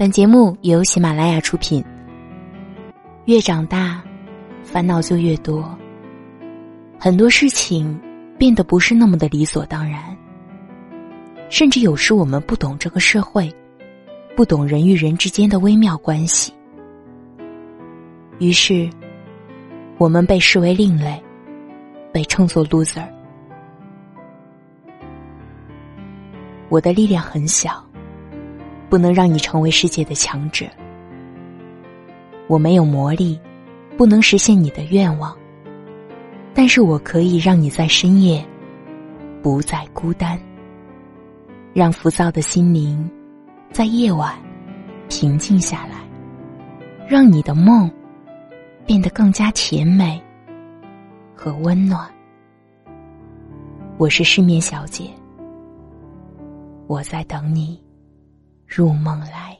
本节目由喜马拉雅出品。越长大，烦恼就越多。很多事情变得不是那么的理所当然，甚至有时我们不懂这个社会，不懂人与人之间的微妙关系，于是我们被视为另类，被称作 loser。我的力量很小，不能让你成为世界的强者。我没有魔力，不能实现你的愿望。但是我可以让你在深夜不再孤单，让浮躁的心灵在夜晚平静下来，让你的梦变得更加甜美和温暖。我是失眠小姐，我在等你入梦来。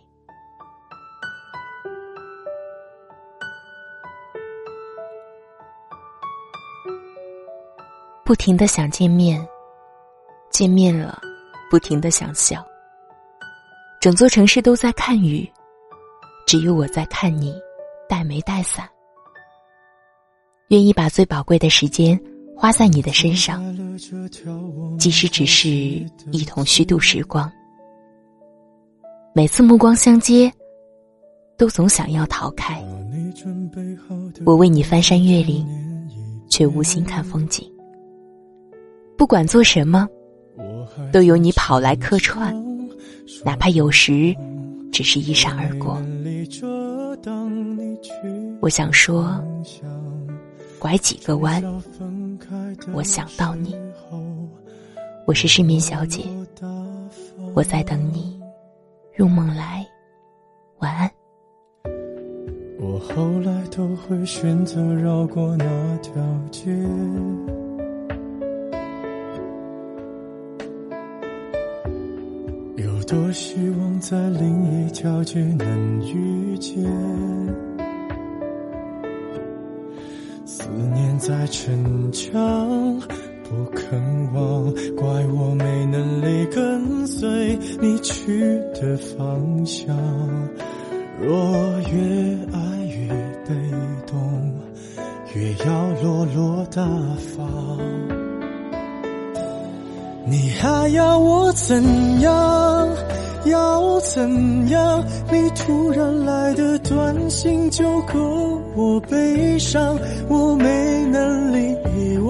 不停的想见面，见面了，不停的想笑。整座城市都在看雨，只有我在看你，带没带伞？愿意把最宝贵的时间花在你的身上，即使只是一同虚度时光。每次目光相接，都总想要逃开。我为你翻山越岭，却无心看风景。不管做什么，都有你跑来客串，哪怕有时只是一闪而过。我想说，拐几个弯，我想到你。我是失眠小姐，我在等你入梦来，晚安。我后来都会选择绕过那条街。有多希望在另一条街能遇见，思念在逞强，不肯忘，怪我没能力跟随你去的方向。若越爱越被动，越要落落大方。你还要我怎样？要怎样？你突然来的短信就够我悲伤，我没能力遗忘。